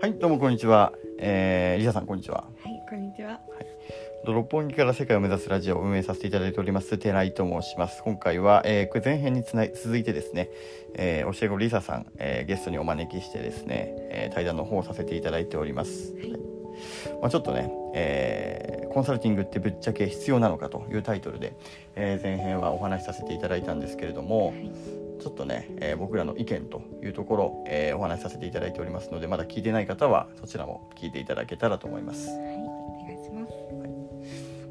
はい、どうもこんにちは。えー、リサさんこんにちは。はい、こんにちは。六本木から世界を目指すラジオを運営させていただいております寺井と申します。今回は、えー、これ前編につない続いてですね、えー、教え子リサさん、えー、ゲストにお招きしてですね、えー、対談の方をさせていただいております。はいはいまあ、ちょっとね、えーコンサルティングってぶっちゃけ必要なのかというタイトルで、えー前編はお話しさせていただいたんですけれども、はい、ちょっとね、えー僕らの意見というところ、えーお話しさせていただいておりますのでまだ聞いてない方はそちらも聞いていただけたらと思います。はい、お願いします。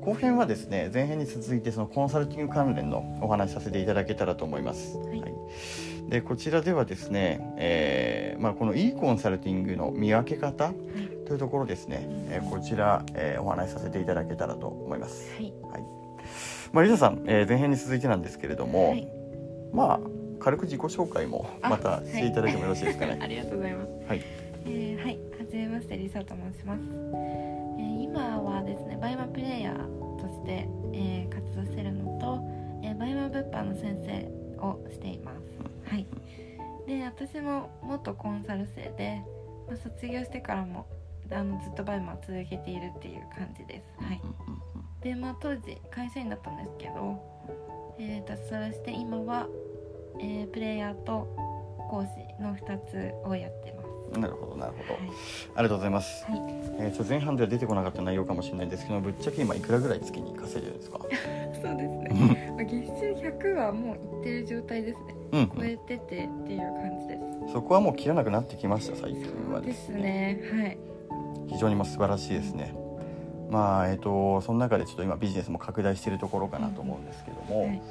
後編はですね前編に続いてそのコンサルティング関連のお話しさせていただけたらと思います、はい。でこちらではですね、えーまあ、このいいコンサルティングの見分け方はい、というところですね、えーこちら、えーお話しさせていただけたらと思います、はい、はい。まあ、リサさん、えー前編に続いてなんですけれども、はい、まあ軽く自己紹介もあまたしていただいてもよろしいですかねありがとうございます。はいえー、はい、はじめまして、リサと申します。えー、今はですね、 BUYMA プレイヤーとして、えー、活動しているのと、えー、 BUYMA 物販の先生をしています。はい。で、私も元コンサル生で、まあ、卒業してからもあのずっと BUYMA を続けているっていう感じです。はい。でまあ当時会社員だったんですけど、えー、脱サラして今は、えープレイヤーと講師の2つをやってます。なるほどなるほど、はいありがとうございます、はい、えー、と前半では出てこなかった内容かもしれないんですけどぶっちゃけ今いくらぐらい月に稼いでるんですか？そうですね。まあ月収100はもういってる状態ですね。うん、超えててっていう感じです。そこはもう切らなくなってきました最近はでですすねね。はい。非常にもう素晴らしいですねまあえっ、とその中でちょっと今ビジネスも拡大しているところかなと思うんですけども、はい。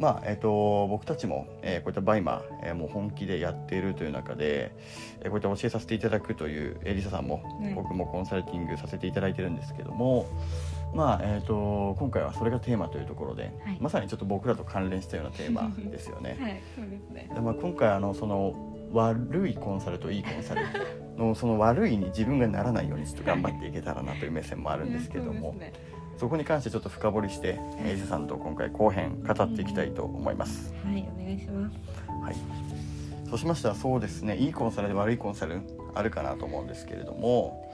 まあえっ、と僕たちも、えーこういった BUYMA、えーもう本気でやっているという中で、えーこういった教えさせていただくという、えーリサさんも、はい僕もコンサルティングさせていただいてるんですけどもまあえー、と今回はそれがテーマというところで、はいまさにちょっと僕らと関連したようなテーマですよね。はい。そうですね。でまあ、今回あのその悪いコンサルといいコンサルのその悪いに自分がならないようにちょっと頑張っていけたらなという目線もあるんですけどもうですねそこに関してちょっと深掘りしてえー伊勢さんと今回後編語っていきたいと思います。はい、お願いします。はい、そうしましたらそうですねいいコンサルで悪いコンサルあるかなと思うんですけれども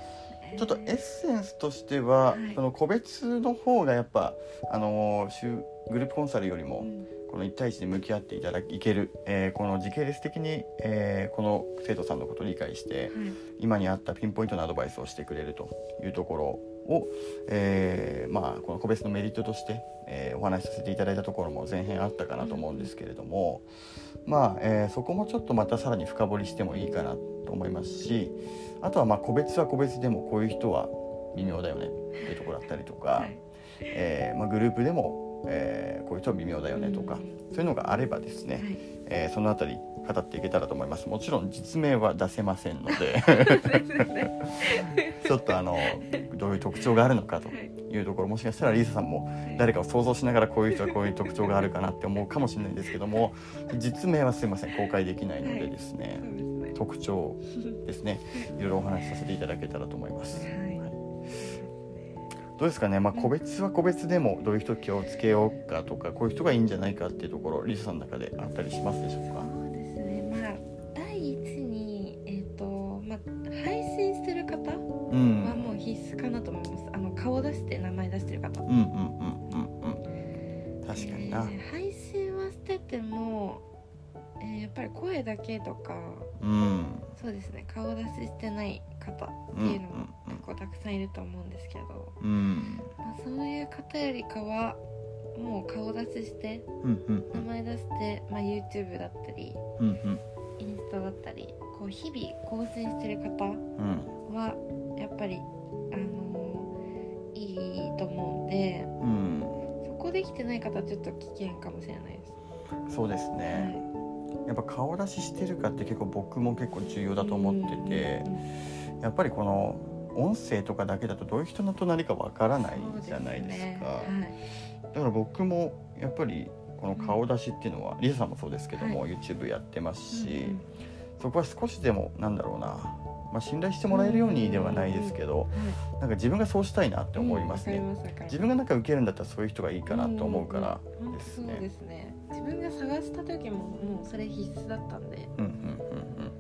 ちょっとエッセンスとしては、はいその個別の方がやっぱあのー週グループコンサルよりも、うんこの1対1で向き合っていただいける、えーこの時系列的に、えーこの生徒さんのことを理解してはい。今に合ったピンポイントのアドバイスをしてくれるというところを、えーまあ、この個別のメリットとして、えーお話しさせていただいたところも前編あったかなと思うんですけれども、まあえーそこもちょっとまたさらに深掘りしてもいいかなと思いますしあとはまあ個別は個別でもこういう人は微妙だよねっていうところだったりとか、はい。えーまあ、グループでも、えーこういう人は微妙だよねとか、うんそういうのがあればですね、はい。えーそのあたり語っていけたらと思いますもちろん実名は出せませんので ちょっとあのどういう特徴があるのかというところもしかしたらリーサさんも誰かを想像しながらこういう人はこういう特徴があるかなって思うかもしれないですけども実名はすいません公開できないのでですね。特徴ですね。い。ろいろお話しさせていただけたらと思います。はい。どうですかね、まあ、個別は個別でもどういう人気をつけようかとかこういう人がいいんじゃないかっていうところリサさんの中であったりしますでしょうか？そうですね。まあ第一にえっ、とまあ配信してる方うん。は確かにな、えー配信はしてても、えーやっぱり声だけとかうん。そうですね顔出ししてない方っていうのも結構たくさんいると思うんですけど、うん。まあ、そういう方よりかはもう顔出ししてうんうん名前出して、まあ、YouTube だったりうんうん。インスタだったりこう日々更新してる方うん。はやっぱり、あのーいいと思うんでうん。そこできてない方はちょっと危険かもしれないです。そうですね、やっぱ顔出ししてるかって結構僕も結構重要だと思っててやっぱりこの音声とかだけだとどういう人の隣かわからないじゃないですか。はい。だから僕もやっぱりこの顔出しっていうのはリサさんもそうですけども、YouTube やってますし、うんうん。そこは少しでもなんだろうな、まあ、信頼してもらえるようにではないですけど、なんか自分がそうしたいなって思いますね、うんます自分がなんか受けるんだったらそういう人がいいかなと思うからうんうんですそうで。すね自分が探した時ももうそれ必須だったんで、うんうんうんうん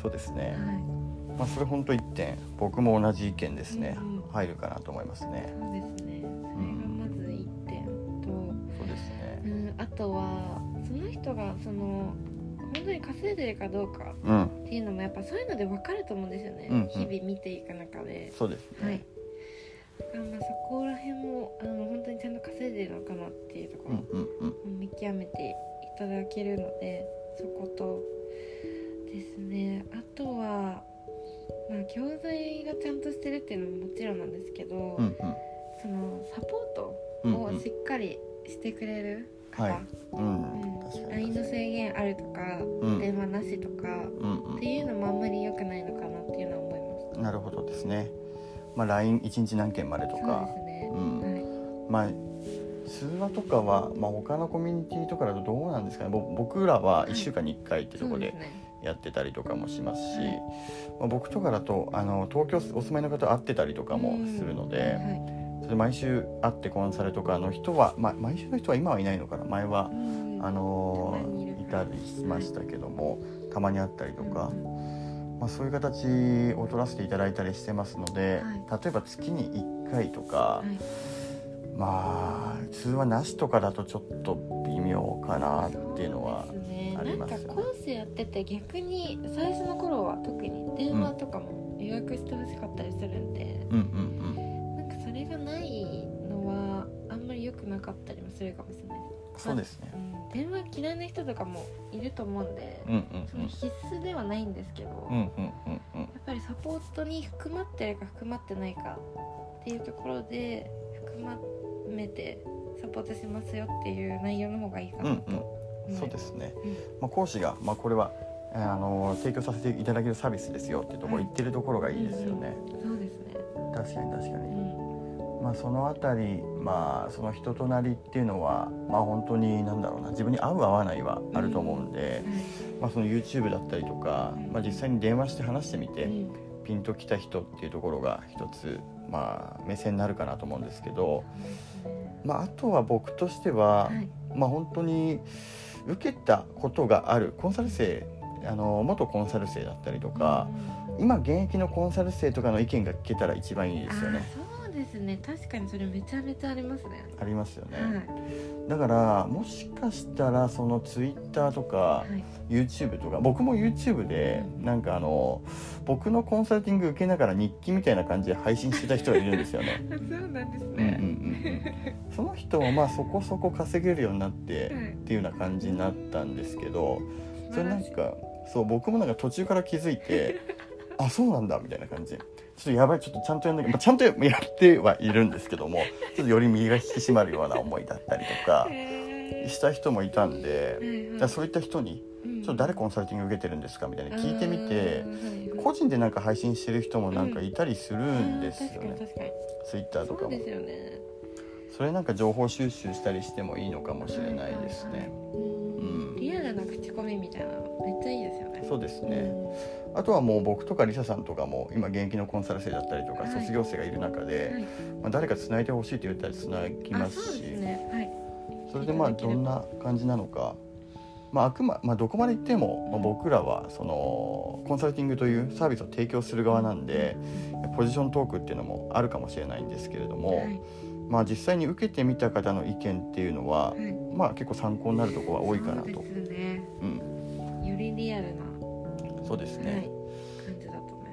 そうですね。はいまあ、それ本当一点僕も同じ意見ですね、うんうん入るかなと思いますねそうですねそれがまず一点と、そうですねうん、あとはその人がその本当に稼いでるかどうかうんっていうのもやっぱそういうので分かると思うんですよね、うんうん。日々見ていく中で。そうですね、はい。だからまあそこら辺もあの本当にちゃんと稼いでるのかなっていうところうんうんうん。見極めていただけるのでそことですね。あとはまあ教材がちゃんとしてるっていうのももちろんなんですけど、うんそのサポートうんうんうん。をしっかりしてくれる方、はい。うん。うん。確かに。LINE の制限あるとか、うん。電話なしとかうんっていうのもあんまり良くないのかなっていうのは思います。うんなるほどですね。まあ LINE1 日何件までとそうかですね、うん。はい。まあ通話とかは、まあ、他のコミュニティとかだとどうなんですかね。ぼ僕らは1週間に1回ってとこでやってたりとかもしますし、はい。まあ、僕とかだとあの東京お住まいの方会ってたりとかもするので、はいそれ毎週会ってコンサルとかの人は、まあ、毎週の人は今はいないのかな。前は、うん。あのいたりしましたけども、たまに会ったりとか、うんまあ、そういう形を取らせていただいたりしてますので、は例えば月に1回とか、はい。まあ通話なしとかだとちょっと微妙かなっていうのはありますよね。なんかコースやってて逆に最初の頃は特に電話とかも予約してほしかったりするんで、うんうんするかもしれない。そうですね。うん、電話嫌いな人とかもいると思うんで、うんうんその必須ではないんですけど、うんやうんうんうん。っぱりサポートに含まってるか含まってないかっていうところで含まめてサポートしますよっていう内容の方がいいかなとうんうん。そうですね、うん。まあ、講師が、まあ、これはえーあの提供させていただけるサービスですよっていうところはい。言ってるところがいいですよね、そうですね。確かに確かうに、ん、まあ、そのあたり、まあ、その人となりっていうのは、まあ、本当になんだろうな自分に合う合わないはあると思うんで、まあ、その YouTube だったりとか、まあ、実際に電話して話してみて、うん。ピンときた人っていうところが一つ、まあ、目線になるかなと思うんですけど、まあ、あとは僕としては、はい。まあ、本当に受けたことがあるコンサル生あの元コンサル生だったりとか、今現役のコンサル生とかの意見が聞けたら一番いいですよね。ね確かにそれめちゃめちゃありますね。ありますよね、はい。だからもしかしたらそのツイッターとかはい。YouTube とか僕も YouTube でなんかあの僕のコンサルティング受けながら日記みたいな感じで配信してた人がいるんですよね。そうなんですうんうんうんね。うん、その人もまあそこそこ稼げるようになってはいっていうような感じになったんですけどそれなんかそう僕もなんか途中から気づいて あそうなんだみたいな感じ。でちょっとやばいちょっとちゃんとやんなきゃ、まあ、ちゃんとやってはいるんですけどもちょっとより身が引き締まるような思いだったりとかした人もいたんではいそういった人にうん「ちょっと誰コンサルティング受けてるんですか?」みたいな聞いてみて個人でなんか配信してる人もなんかいたりするんですよね確かに Twitter とかもそうですよね。それなんか情報収集したりしてもいいのかもしれないですね。リアルな口コミみたいなのめっちゃいいですよね。そうですね、うんあとはもう僕とかリサさんとかも今現役のコンサル生だったりとかはい卒業生がいる中で、はいまあ、誰かつないでほしいと言ったらつなぎますしね。はい。それでまあどんな感じなのか、まあ、あくま、まあ、どこまで行っても、まあ、僕らはそのコンサルティングというサービスを提供する側なんでポジショントークっていうのもあるかもしれないんですけれども、はいまあ、実際に受けてみた方の意見っていうのは、はいまあ、結構参考になるところが多いかなとそう。ね。うん、よりリアルな、そうですね、はい、感じだと思い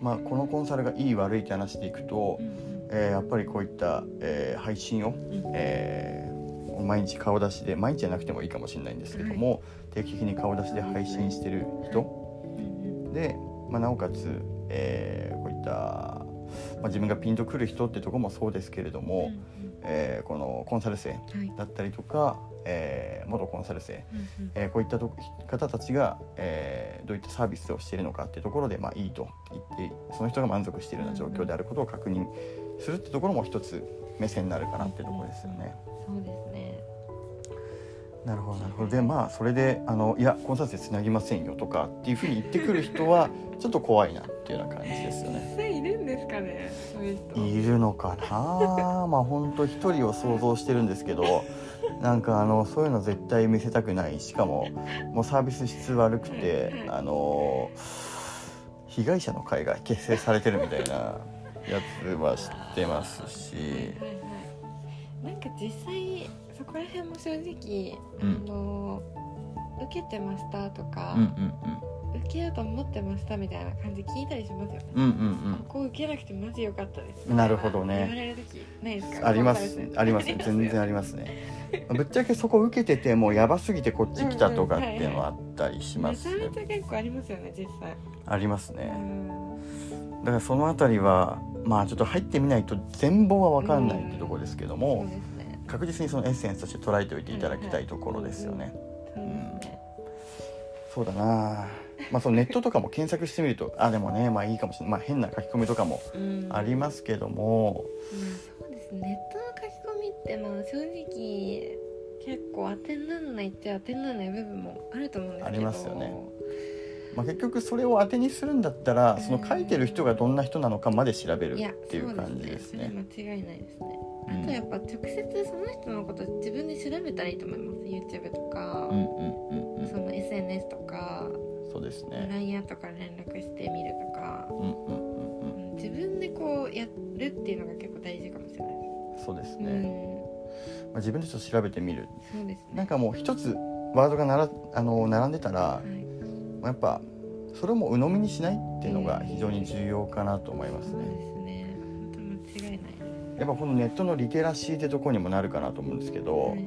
ままあ、このコンサルがいい悪いって話でいくと、す。うん。えーやっぱりこういった、えー配信を、うん。えー毎日顔出しで毎日じゃなくてもいいかもしれないんですけども、定期的に顔出しで配信してる人。うんうんで、まあ、なおかつ、えーこういった、まあ、自分がピンとくる人ってところもそうですけれども、うんえーこのコンサル生だったりとか、えー元コンサル生、うんうんえーこういったと方たちが、えーどういったサービスをしているのかっていうところで、まあ、いいと言ってその人が満足しているような状況であることを確認するってところも一つ目線になるかなっていうところですよね。そうですね。なるほどなるほどでまあそれであのいやコンサル生つなぎませんよとかっていうふうに言ってくる人はちょっと怖いなっていうような感じですよね。ですかね。そういう人。いるのかな？まあ本当一人を想像してるんですけどなんかあのそういうの絶対見せたくない。しかももうサービス質悪くてあの被害者の会が結成されてるみたいなやつは知ってますし。はいはいはい。なんか実際そこら辺も正直、うん。あの受けてましたとか、うんうん受けようと思ってましたみたいな感じ聞いたりしますよね、うんうんうん。ここ受けなくてマジ良かったですなるほどね。言われる時ないですうんか？ありますありますね。全然ありますね。ぶっちゃけそこ受けててもうやばすぎてこっち来たとかっていうのはあったりしますね。めちゃめちゃ結構ありますよね実際。ありますうねん。だからそのあたりはまあちょっと入ってみないと全貌は分かんないってところですけどもですね。確実にそのエッセンスとして捉えておいていただきたいところですよね。そうですねそうだなまあそのネットとかも検索してみるとあでもねまあいいかもしれない。まあ変な書き込みとかもうん。ありますけども。まあそうですね。ネットの書き込みってまあ正直結構当てにならないっちゃ当てにならない部分もあると思うんですけど。ありますよね。まあ、結局それを当てにするんだったらその書いてる人がどんな人なのかまで調べるっていう感じですね。すね。間違いないですね。うん。あとやっぱ直接その人のこと自分で調べたらいいと思います。YouTube とか。う、んうんうんうん。その SNS とかそうですね。LINE とか連絡してみるとか、うんうんうんうん。うん自分でこうやるっていうのが結構大事かもしれない。でそうですす、ね。まあ、自分でちょっと調べてみる。うん、そうですね。なんかもう一つワードがならあの並んでたらはい、やっぱそれをもう鵜呑みにしないっていうのが非常に重要かなと思いますそうでね。すね。本当間違いない。やっぱこのネットのリテラシーってところにもなるかなと思うんですけど、はい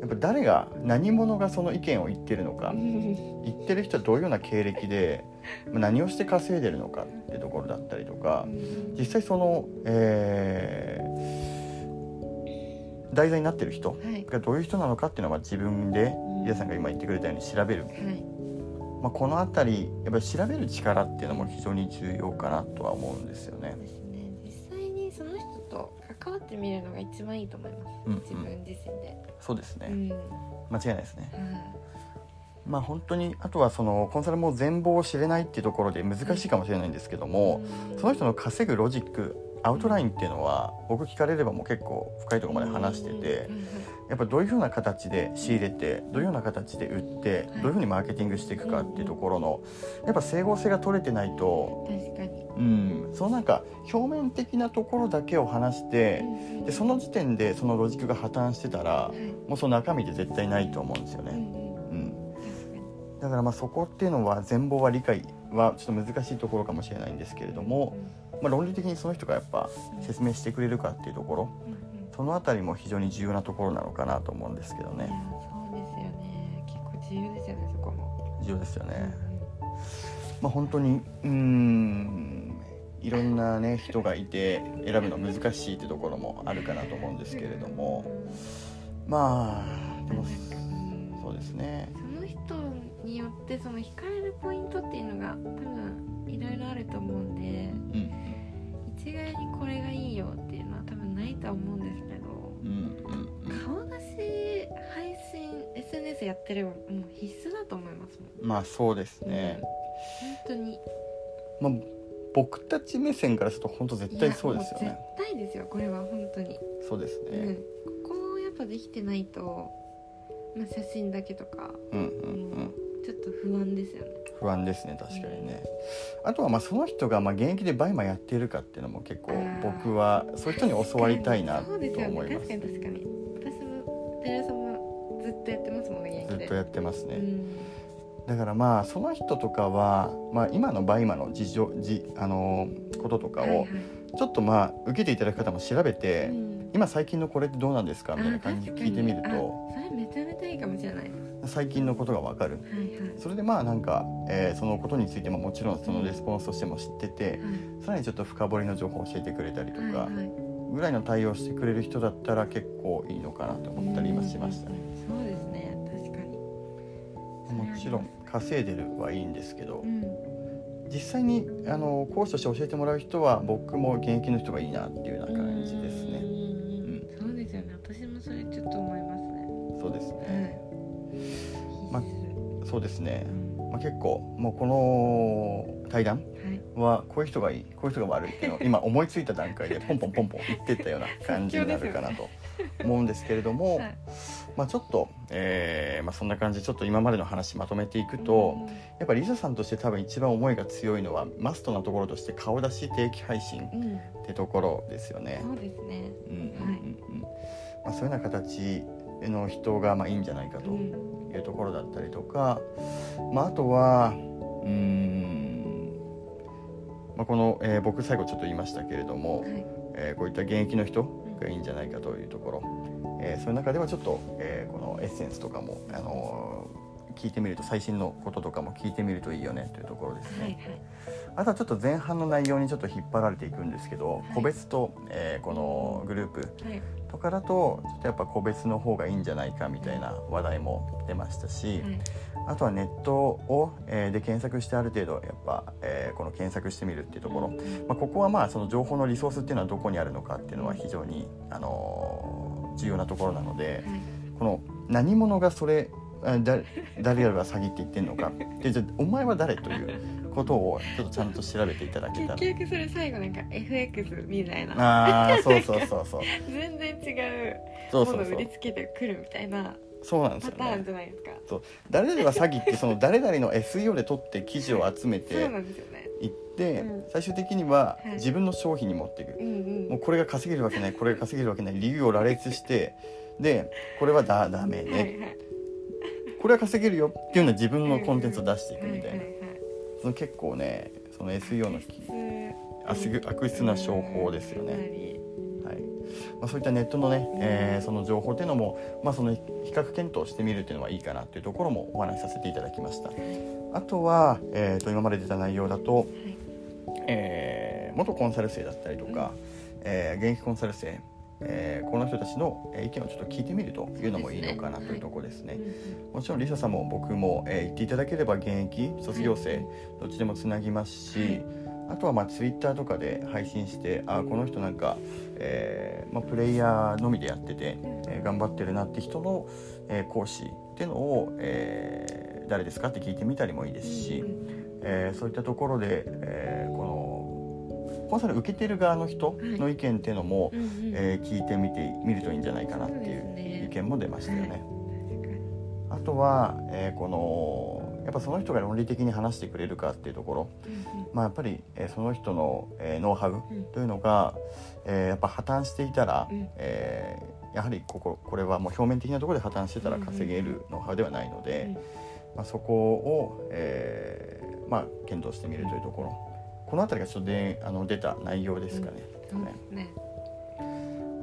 やっぱ誰が何者がその意見を言ってるのか。うん。言ってる人はどういうような経歴でまあ何をして稼いでるのかってところだったりとか実際その、えー題材になってる人はい。がどういう人なのかっていうのは自分でうん。皆さんが今言ってくれたように調べる、はい。まあ、この辺りやっぱり調べる力っていうのも非常に重要かなとは思うんですよね。ってみるのが一番いいと思います、うんうん。自分自身で、そうですね、うん。間違いないですね。はまあ本当にあとはそのコンサルも全貌を知れないっていうところで難しいかもしれないんですけどいも、うん。その人の稼ぐロジックアウトラインっていうのは僕聞かれればもう結構深いところまで話しててやっぱどういうふうな形で仕入れてどういうような形で売ってどういうふうにマーケティングしていくかっていうところのやっぱ整合性が取れてないと、確かに、うん、そのなんか表面的なところだけを話してでその時点でそのロジックが破綻してたらはい。もうその中身で絶対ないと思うんですよね。うんだからまあそこっていうのは全貌は理解はちょっと難しいところかもしれないんですけれども、まあ、論理的に。その人がやっぱ説明してくれるかっていうところそのあたりも非常に重要なところなのかなと思うんですけどね。そうですよね。結構重要ですよねそこも、重要ですよね。うんまあ、本当にうーんいろんなね人がいて選ぶの難しいってところもあるかなと思うんですけれども。まあでもうん。そうですね。その人によってその惹かれるポイントっていうのがってればもう必須だと思いますもん。まあそうですね、本当に。まあ、僕たち目線からすると本当絶対そうですよね。絶対ですよ。これは本当に、そうですうん。ね、ここをやっぱできてないと、まあ、写真だけとか、うん、うんうん。ちょっと不安ですよね。不安ですね確かにね、あとはまあその人がまあ現役で BUYMA やっているかっていうのも結構僕はそういう人に教わりたいなと思います。ね。確かに確かに。私もテレ朝もずっとやってますもんね現役で。ずっとやってますね、うん。だからまあその人とかは、まあ、今の BUYMA の事情じあのこととかをはいはい。ちょっとまあ受けていただく方も調べて、うん。今最近のこれってどうなんですか？みたいな感じで聞いてみるあとそれめちゃめちゃいいかもしれない。最近のことがわかる。はいはい。それでまあなんか、えーそのことについてももちろんそのレスポンスとしても知ってて、はい。さらにちょっと深掘りの情報を教えてくれたりとか、はいはいぐらいの対応してくれる人だったら結構いいのかなと思ったり今しましたね。うんそうですね。確かに。もちろん稼いでるはいいんですけど、うん。実際にあの講師として教えてもらう人は僕も現役の人がいいなっていうような感じですね。ねそうですよね。私もそれちょっと思いますね。そうですはい。ね。そうですね。う。ん。まあ、結構もうこの対談はこういう人がいいこういう人が悪いっていうのを 今思いついた段階でポンポンポンポン言ってったような感じになるかなと 思うんですけれども、はい。まあ、ちょっと、えーまあ、そんな感じでちょっと今までの話まとめていくと、やっぱりリサさんとして多分一番思いが強いのはマストなところとして顔出し定期配信ってところですよね。そうですね。うんうんうん。うんまあ、そういうような形の人がまあいいんじゃないかとうん。いうところだったりとか、まあ、あとはうーん、まあ、この、えー僕最後ちょっと言いましたけれども、はい。えーこういった現役の人がいいんじゃないかというところ、えーそういう中ではちょっと、えーこのエッセンスとかも、あのー聞いてみると最新のこととかも聞いてみるといいよねというところですね。はいはい。あとはちょっと前半の内容にちょっと引っ張られていくんですけど、い。個別と、えーこのグループはいとかだとちょっとやっぱ個別の方がいいんじゃないかみたいな話題も出ましたし、はいあとはネットを、えーで検索してある程度やっぱ、えーこの検索してみるっていうところ、まあ、ここはまあその情報のリソースっていうのはどこにあるのかっていうのは非常に、あのー重要なところなのではい。この何者がそれあだ誰々が詐欺って言ってんのかでじゃあお前は誰ということをちょっとちゃんと調べていただけたら。結局それ最後なんか FX みたいな。ああそうそうそうそう。全然違う。そうそうそう。ものを売りつけてくるみたいな。そうなんですよパターンねじゃないですか。誰々が詐欺ってその誰々の SEO で取って記事を集めそうてなんですよね。いって、うん。最終的にははい。自分の商品に持っていく、うんうん。もうこれが稼げるわけないこれが稼げるわけない理由を羅列してでこれはだダメね、はいはい。これは稼げるよっていうのは自分のコンテンツを出していくみたいな、はいはいはいその結構ねその SEO の悪悪質な商法ですよね、はいまあ、そういったネットのね、えーその情報っていうのも、まあ、その比較検討してみるっていうのはいいかなっていうところもお話しさせていただきました。あとは、えー、と今まで出た内容だと、えー元コンサル生だったりとか、えー現役コンサル生、えーこの人たちのえー意見をちょっと聞いてみるというのもいいのかなというところですね。もちろんリサさんも僕も、えー言っていただければ現役卒業生どっちでもつなぎますし、あとはまあツイッターとかで配信してあこの人なんか、えーまあ、プレイヤーのみでやってて、えー頑張ってるなって人の、えー講師っていうのを、えー誰ですかって聞いてみたりもいいですし、えーそういったところで、えーこのコンサル受けてる側の人の意見っていうのも、えー聞いてみてみるといいんじゃないかなっていそう意見も出ましたよね。あとは、えーこのやっぱその人が論理的に話してくれるかっていうところ、まあ、やっぱり、えーその人の、えーノウハウというのが、えーやっぱ破綻していたら、うん。えーやはりこここれはもう表面的なところで破綻してたら稼げるノウハウではないので、まあ、そこを、えーまあ、検討してみるというところ。この辺りがちょっとであの出た内容ですかね。そうですね。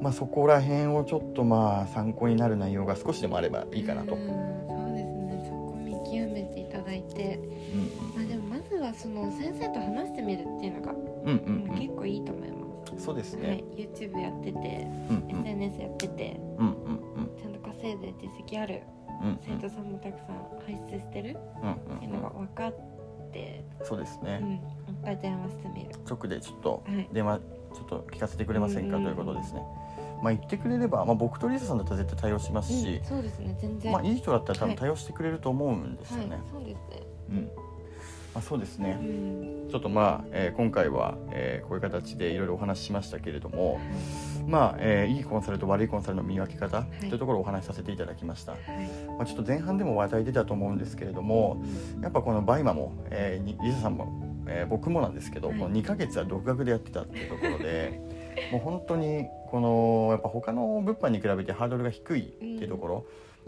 まあ、そこら辺をちょっとまあ参考になる内容が少しでもあればいいかなと。うんそうですね。そこ見極めてだいて。うんまあでもまずはその先生と話してみるっていうのが、うんうんうん。結構いいと思います、そうですはい。ね。、YouTube やっててうんうん。SNS やっててうんうんうん。ちゃんと稼いで実績あるうんうん。生徒さんもたくさん輩出してるうんっていうのが分かって、そうですね。うん、いっぱい電話してみる。直でちょっとはい。電話ちょっと聞かせてくれませんか？うん。ということですね。まあ言ってくれれば、まあ僕とリサさんだったら絶対対応しますしうん、そうですね全然。まあいい人だったら多分はい。対応してくれると思うんですよはいね。そうですね。うん。まあそうですね。う。ん。ちょっとまあ、えー今回は、えーこういう形でいろいろお話ししましたけれども、まあ、えーいいコンサルと悪いコンサルの見分け方とい。うところをお話しさせていただきました。はい。まあ、ちょっと前半でも話題出たと思うんですけれどもやっぱこの BUYMA も、えーにリサさんも、えー僕もなんですけど、はい。もう2ヶ月は独学でやってたっていうところで もう本当にこのやっぱ他の物販に比べてハードルが低いっていうところ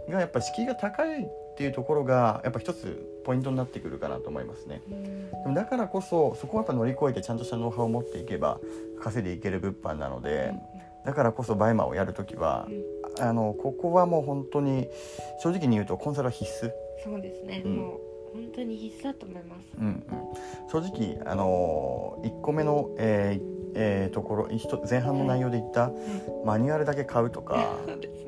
がやっぱ敷居が高いっていうところがやっぱ一つポイントになってくるかなと思いますね。うん。でもだからこそそこをやっぱ乗り越えてちゃんとしたノウハウを持っていけば稼いでいける物販なのでだからこそ BUYMA をやるときはうん。あのここはもう本当に正直に言うとコンサルは必須。そうですね、うん。もう本当に必須だと思います。うんうん、正直、あの1個目の、えーえーところ前半の内容で言ったマニュアルだけ買うとか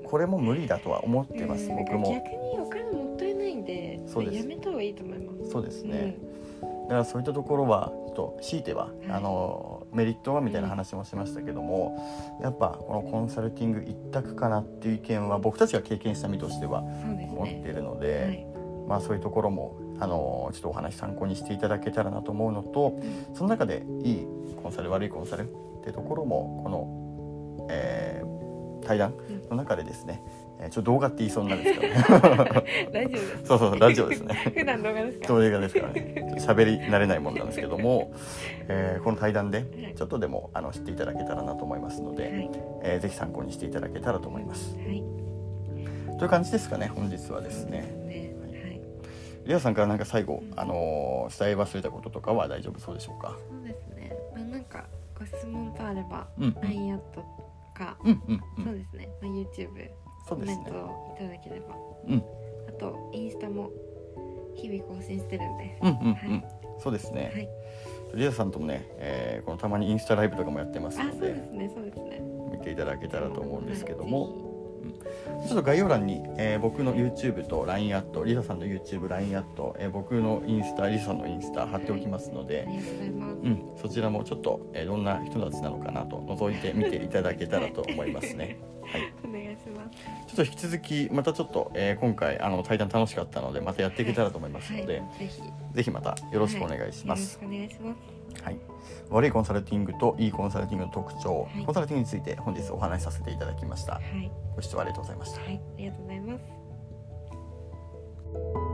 これも無理だとは思ってますうん。僕も。逆にお金もったいないんでそうです。やめた方がいいと思います。そうですね、だからそういったところはちょっと強いては、い。あのメリットはみたいな話もしましたけども、やっぱこのコンサルティング一択かなっていう意見は僕たちが経験した身としてはうんそうです持っていねるので、はいまあ、そういうところもあのちょっとお話参考にしていただけたらなと思うのとその中でいいコンサル悪いコンサルっていうところもこの、えー対談の中でですね、えーちょっと動画って言いそうになるんですけどね。大丈夫ですそうそうそうラジオですね。普段動画ですか？人映画ですからね。喋り慣れないもんなんですけども、えーこの対談でちょっとでもあの知っていただけたらなと思いますので、はい。えーぜひ参考にしていただけたらと思います。はい。という感じですかね本日はですねリアさんからなんか最後、あのー伝え忘れたこととかは大丈夫そうでしょうか？そうですね。まあなんかご質問とあればうん。LINE アットかうんうんうん。そうですね、まあ、YouTube コメントをいただければ。うん。あとインスタも日々更新してるんで。うんうんうん、はい。そうですね、はい。リアさんともね、えーこのたまにインスタライブとかもやってますあのでそうですね。そうですね。見ていただけたらと思うんですけどはも、ちょっと概要欄に、えー僕の YouTube と LINE アットリサさんの YouTubeLINE アット、えー僕のインスタリサさんのインスタ貼っておきますのでぜひあ、りがとうございうん、そちらもちょっと、えーどんな人たちなのかなと覗いてみていただけたらと思いますね。はい、お願いします。ちょっと引き続きまたちょっと、えー今回あの対談楽しかったのでまたやっていけたらと思いますので、はい、ぜひ。よぜひまたよろしくお願いします。ろしくお願いしますはい、悪いコンサルティングといいコンサルティングの特徴、はい、コンサルティングについて本日お話しさせていただきました、はい、ご視聴ありがとうございました、はい、ありがとうございます